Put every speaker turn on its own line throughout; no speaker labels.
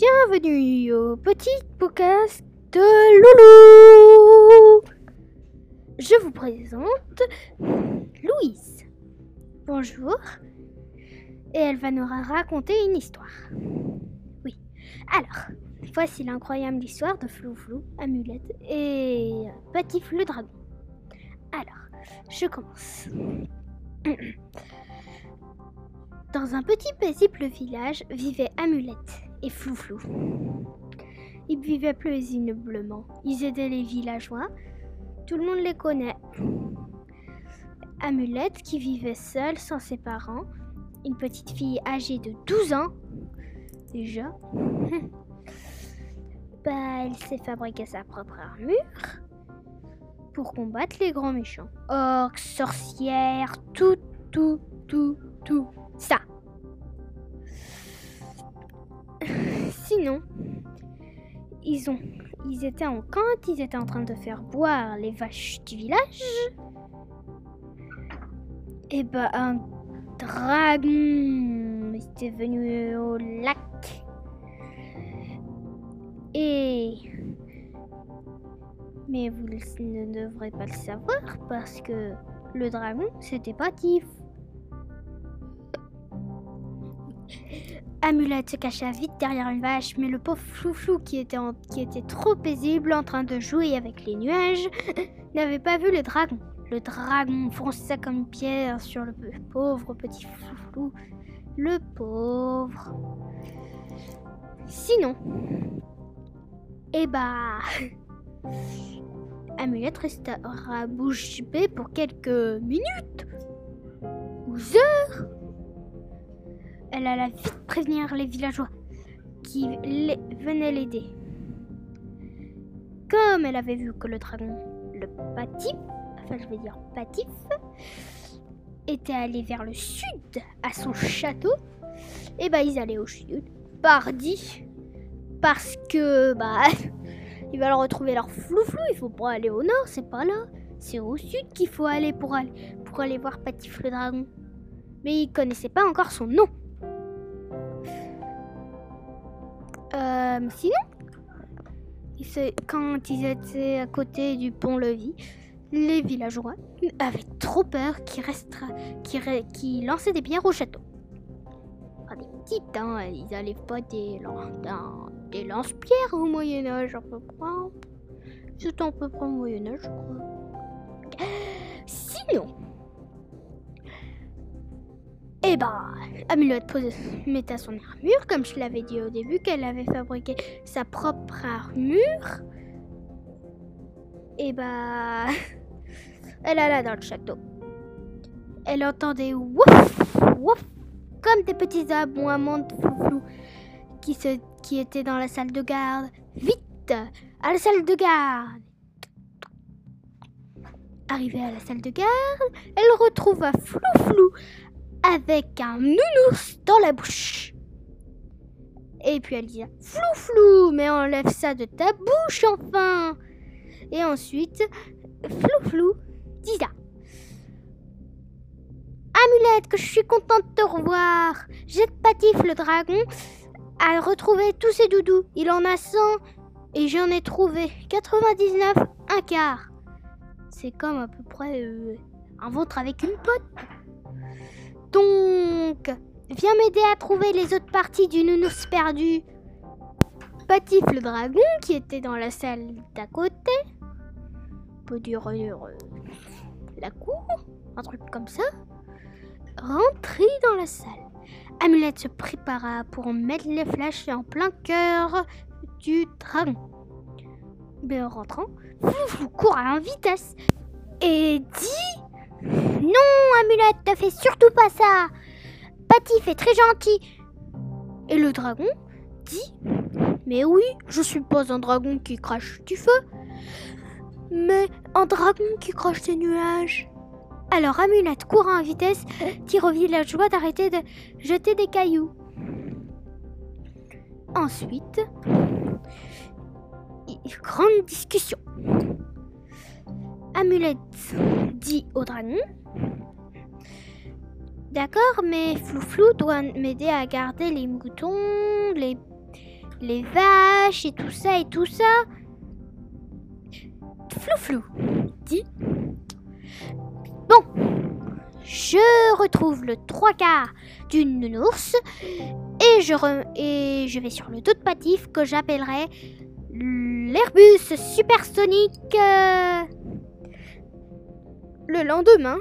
Bienvenue au petit podcast de Loulou. Je vous présente Louise. Bonjour. Et elle va nous raconter une histoire. Oui. Alors, voici l'incroyable histoire de Flou Flou, Amulette et Patif le dragon. Alors, je commence. Dans un petit paisible village vivaient Amulette et Flouflou. Ils vivaient paisiblement. Ils aidaient les villageois. Tout le monde les connaît. Amulette qui vivait seule sans ses parents. Une petite fille âgée de 12 ans. Déjà. bah, elle s'est fabriqué sa propre armure pour combattre les grands méchants. Orques, sorcières, tout, tout, tout, tout Sinon, ils ont, ils étaient en quand ils étaient en train de faire boire les vaches du village. Et bah un dragon était venu au lac. Et mais vous ne devrez pas le savoir parce que le dragon c'était pas Tiff. Amulette se cacha vite derrière une vache, mais le pauvre Flouflou, qui était, qui était trop paisible en train de jouer avec les nuages, n'avait pas vu le dragon. Le dragon fonça comme une pierre sur le pauvre petit Flouflou. Le pauvre. Sinon, eh bah. Amulette restera bouche bée pour quelques minutes ou heures elle alla vite prévenir les villageois qui venaient l'aider. Comme elle avait vu que le dragon, le Patif, enfin je vais dire Patif, était allé vers le sud à son château, et bah ils allaient au sud, pardi, parce que bah ils veulent retrouver leur flou-flou, il faut pas aller au nord, c'est pas là, c'est au sud qu'il faut aller pour aller pour aller voir Patif le dragon. Mais ils connaissaient pas encore son nom. Euh, sinon, quand ils étaient à côté du pont-levis, les villageois avaient trop peur qu'ils qui, lançaient des pierres au château. Pas des petites, hein, ils n'allaient pas des, lance-pierres au Moyen-Âge, à peu près. C'était à peu près au Moyen-Âge, je crois. Sinon, et eh bah, ben, Amulette mettait son armure, comme je l'avais dit au début, qu'elle avait fabriqué sa propre armure. Et bah, elle alla dans le château. Elle entendait wouf, wouf, comme des petits aboiements de flou qui, qui étaient dans la salle de garde. Vite, à la salle de garde. Arrivée à la salle de garde, elle retrouva Flou avec un nounours dans la bouche. Et puis elle dit Flou flou, mais enlève ça de ta bouche enfin. Et ensuite, Flou flou dit ça. Amulette, que je suis contente de te revoir. Jette Patif le dragon a retrouvé tous ses doudous. Il en a 100 et j'en ai trouvé 99, un quart. C'est comme à peu près euh, un ventre avec une pote. Donc, viens m'aider à trouver les autres parties du nounours perdu. Patif le dragon, qui était dans la salle d'à côté, peut dire la cour, un truc comme ça, rentrit dans la salle. Amulette se prépara pour mettre les flèches en plein cœur du dragon. Mais en rentrant, Flou court à vitesse et dit non, Amulette, ne fais surtout pas ça. Patif est très gentil. Et le dragon dit Mais oui, je suis pas un dragon qui crache du feu, mais un dragon qui crache des nuages. Alors Amulette court en vitesse, tire au joie d'arrêter de jeter des cailloux. Ensuite, grande discussion. Amulette dit au dragon D'accord, mais Flouflou doit m'aider à garder les moutons, les, vaches et tout ça et tout ça. Flou flou, dit. Bon, je retrouve le trois quarts d'une nounours et je, et je vais sur le dos de Patif que j'appellerai l'Airbus supersonique. Le lendemain,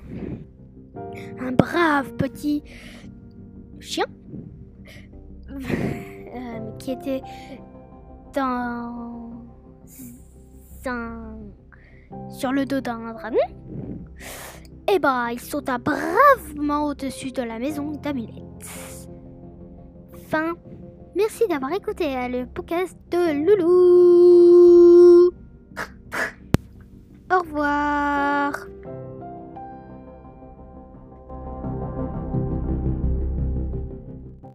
un brave petit chien euh, qui était dans sur le dos d'un dragon, et eh bah il sauta bravement au-dessus de la maison d'Amulette. Fin. Merci d'avoir écouté le podcast de Loulou.